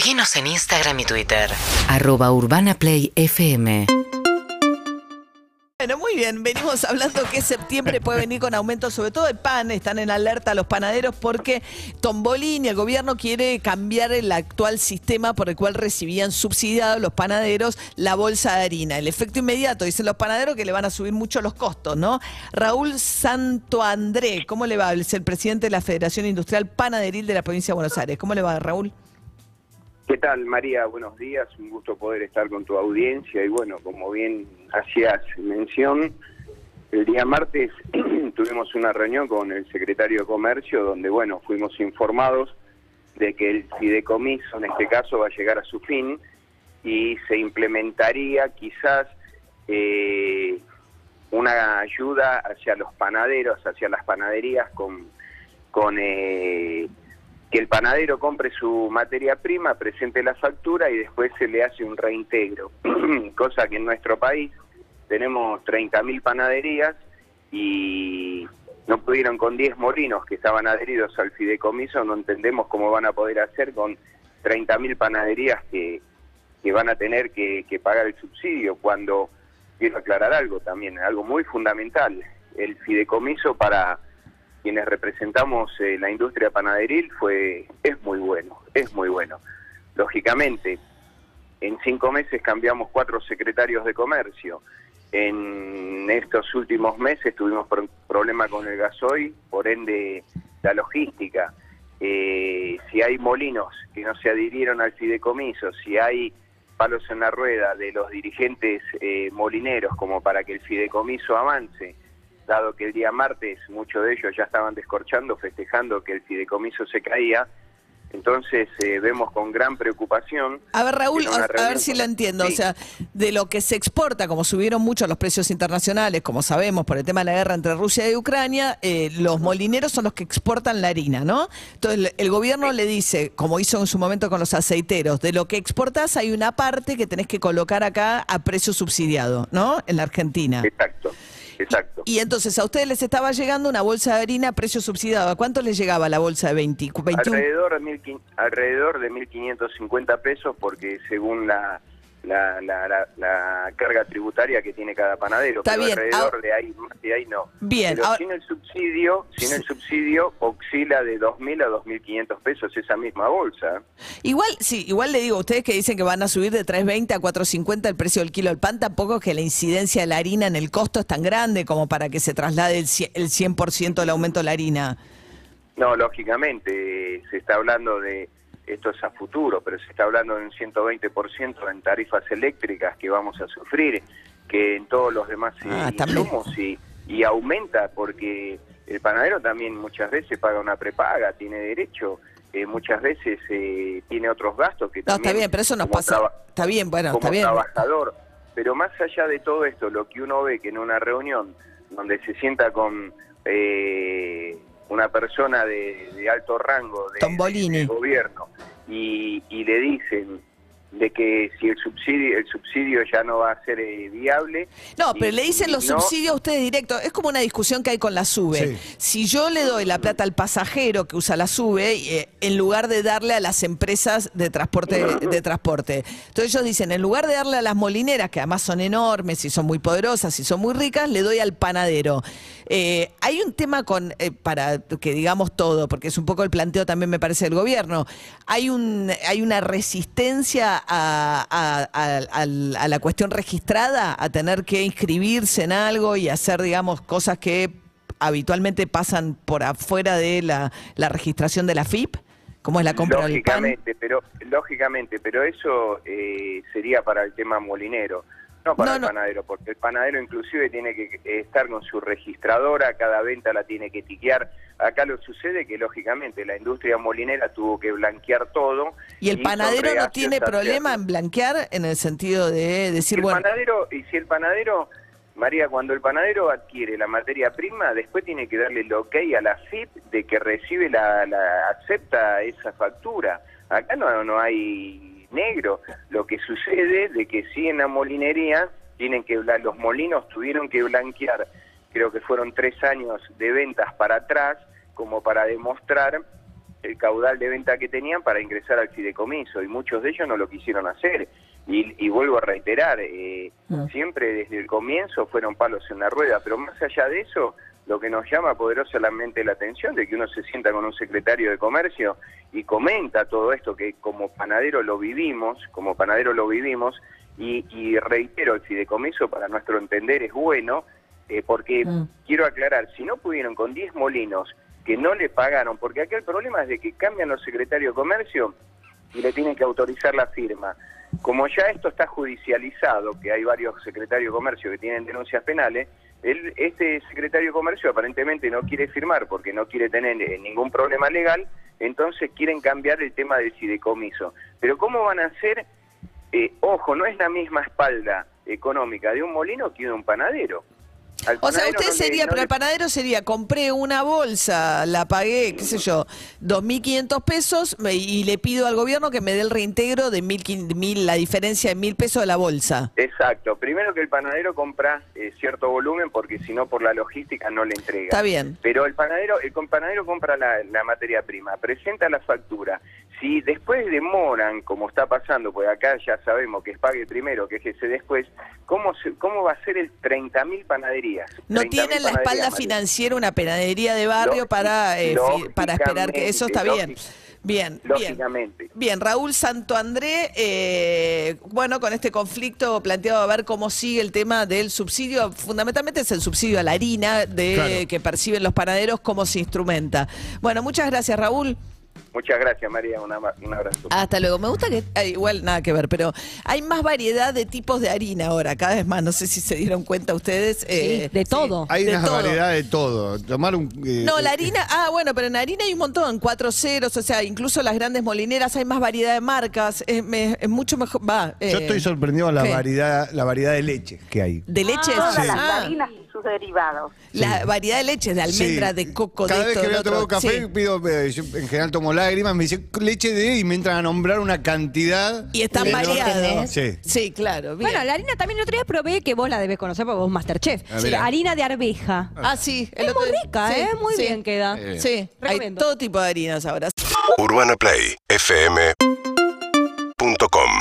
Seguinos en Instagram y Twitter. Arroba Urbana Play FM. Bueno, muy bien, venimos hablando que septiembre puede venir con aumento, sobre todo de pan, están en alerta los panaderos porque Tombolini, el gobierno quiere cambiar el actual sistema por el cual recibían subsidiados los panaderos la bolsa de harina. El efecto inmediato, dicen los panaderos, que le van a subir mucho los costos, ¿no? Raúl Santo André, ¿cómo le va? Es el presidente de la Federación Industrial Panaderil de la provincia de Buenos Aires. ¿Cómo le va, Raúl? ¿Qué tal, María? Buenos días, un gusto poder estar con tu audiencia y bueno, como bien hacías mención, el día martes tuvimos una reunión con el secretario de Comercio donde, bueno, fuimos informados de que el fideicomiso en este caso va a llegar a su fin y se implementaría quizás eh, una ayuda hacia los panaderos, hacia las panaderías con, con eh, que el panadero compre su materia prima, presente la factura y después se le hace un reintegro, cosa que en nuestro país tenemos 30.000 panaderías y no pudieron con 10 molinos que estaban adheridos al fideicomiso, no entendemos cómo van a poder hacer con 30.000 panaderías que, que van a tener que, que pagar el subsidio cuando, quiero aclarar algo también, algo muy fundamental, el fideicomiso para quienes representamos eh, la industria panaderil fue es muy bueno, es muy bueno. Lógicamente, en cinco meses cambiamos cuatro secretarios de comercio. En estos últimos meses tuvimos problema con el gasoil, por ende la logística. Eh, si hay molinos que no se adhirieron al fideicomiso, si hay palos en la rueda de los dirigentes eh, molineros como para que el fideicomiso avance, dado que el día martes muchos de ellos ya estaban descorchando, festejando que el fideicomiso se caía. Entonces eh, vemos con gran preocupación. A ver, Raúl, a, ver si lo entiendo. O sea, de lo que se exporta, como subieron mucho los precios internacionales, como sabemos por el tema de la guerra entre Rusia y Ucrania, eh, los molineros son los que exportan la harina, ¿no? Entonces el gobierno le dice, como hizo en su momento con los aceiteros, de lo que exportas hay una parte que tenés que colocar acá a precio subsidiado, ¿no? En la Argentina. Exacto. Exacto. Y, entonces a ustedes les estaba llegando una bolsa de harina a precio subsidiado. ¿A cuánto les llegaba la bolsa de 20, 21? Alrededor de, alrededor de 1.550 pesos porque según la, la, la, la, carga tributaria que tiene cada panadero. Está bien. alrededor de ahí, de ahí no. Bien. Pero sin el subsidio, sin el subsidio oscila de 2.000 a 2.500 pesos esa misma bolsa. Igual, sí, igual le digo a ustedes que dicen que van a subir de 3.20 a 4.50 el precio del kilo del pan, tampoco es que la incidencia de la harina en el costo es tan grande como para que se traslade el 100% del aumento de la harina. No, lógicamente, se está hablando de esto es a futuro, pero se está hablando de un 120% en tarifas eléctricas que vamos a sufrir, que en todos los demás ah, insumos y, y aumenta porque el panadero también muchas veces paga una prepaga, tiene derecho, eh, muchas veces eh, tiene otros gastos que no, está bien, pero eso nos pasa. Está bien, bueno, está bien. trabajador. Pero más allá de todo esto, lo que uno ve que en una reunión donde se sienta con eh, una persona de, alto rango de, gobierno y, y, le dicen de que si el subsidio el subsidio ya no va a ser eh, viable. No, pero le dicen los subsidios a ustedes directo. Es como una discusión que hay con la SUBE. Si yo le doy la plata al pasajero que usa la SUBE, eh, en lugar de darle a las empresas de transporte, de transporte. Entonces ellos dicen, en lugar de darle a las molineras, que además son enormes y son muy poderosas y son muy ricas, le doy al panadero. Eh, hay un tema con, para que digamos todo, porque es un poco el planteo también me parece del gobierno. Hay, un, hay una resistencia a, la cuestión registrada, a tener que inscribirse en algo y hacer, digamos, cosas que habitualmente pasan por afuera de la, registración de la FIP? como es la compra lógicamente, del pan? Pero, lógicamente, pero eso eh, sería para el tema molinero. No para el panadero, porque el panadero inclusive tiene que estar con su registradora, cada venta la tiene que tiquear. Acá lo sucede que lógicamente la industria molinera tuvo que blanquear todo. ¿Y el panadero no tiene problema en blanquear en el sentido de decir, bueno... Panadero, y si el panadero, María, cuando el panadero adquiere la materia prima, después tiene que darle el ok a la FIP de que recibe la, la acepta esa factura. Acá no, no hay negro. Lo que sucede de que sí en la molinería tienen que los molinos tuvieron que blanquear, creo que fueron tres años de ventas para atrás, como para demostrar el caudal de venta que tenían para ingresar al fideicomiso y muchos de ellos no lo quisieron hacer. Y, y vuelvo a reiterar, eh, Mm. siempre desde el comienzo fueron palos en la rueda, pero más allá de eso, lo que nos llama poderosamente la atención de que uno se sienta con un secretario de comercio y comenta todo esto que como panadero lo vivimos, como panadero lo vivimos, y, y reitero, el fideicomiso para nuestro entender es bueno, eh, porque Mm. quiero aclarar, si no pudieron con 10 molinos que no le pagaron, porque aquí el problema es de que cambian los secretarios de comercio y le tienen que autorizar la firma. Como ya esto está judicializado, que hay varios secretarios de comercio que tienen denuncias penales, él, este secretario de comercio aparentemente no quiere firmar porque no quiere tener eh, ningún problema legal, entonces quieren cambiar el tema del fideicomiso. Pero ¿cómo van a hacer? Eh, ojo, no es la misma espalda económica de un molino que de un panadero. O sea, usted no le- sería, no pero el panadero sería, compré una bolsa, la pagué, qué sé yo, 2.500 pesos y le pido al gobierno que me dé el reintegro de 1.000, mil, la diferencia de 1.000 pesos de la bolsa. Exacto. Primero que el panadero compra eh, cierto volumen porque si no por la logística no le entrega. Está bien. Pero el panadero, el panadero compra la, la materia prima, presenta la factura. Si después demoran, como está pasando, pues acá ya sabemos que es pague primero, que es ese después, ¿cómo, se- cómo va a ser el 30.000 panaderías? No 30.000 tiene en la espalda financiera una panadería de barrio Lógic- para, eh, para esperar que eso está bien. Bien, bien. Lógicamente. Bien, Raúl Santo André, eh, bueno, con este conflicto planteado a ver cómo sigue el tema del subsidio, fundamentalmente es el subsidio a la harina de, Claro. que perciben los panaderos, cómo se instrumenta. Bueno, muchas gracias, Raúl. Muchas gracias, María. Una un abrazo. Hasta luego. Me gusta que, ah, igual nada que ver, pero hay más variedad de tipos de harina ahora, cada vez más. No sé si se dieron cuenta ustedes. eh, de todo. Hay de una todo. variedad de todo. Tomar un. eh, No, la eh, harina, ah, bueno, pero en harina hay un montón, cuatro ceros, o sea, incluso las grandes molineras hay más variedad de marcas, es, me- es mucho mejor, va. Yo eh, estoy sorprendido con la ¿qué? variedad, la variedad de leche que hay. De leches. Todas Sí. las Ah, harinas sus derivados. la variedad de leches, de almendra, Sí. de coco, Cada de vez esto, que voy a tomar otro. un café, Sí. pido, eh, yo en general tomo lágrimas, me dicen leche de y me entran a nombrar una cantidad. Y están que no- variados. Sí. Sí, claro. Bien. Bueno, la harina también el otro día probé, que vos la debes conocer porque vos Masterchef. Ah, mira. harina de arveja. ah, sí. el Es otro- muy rica, sí, ¿eh? Muy sí. bien queda. Eh. Sí, hay Recomiendo. todo tipo de harinas ahora. UrbanaPlayFM.com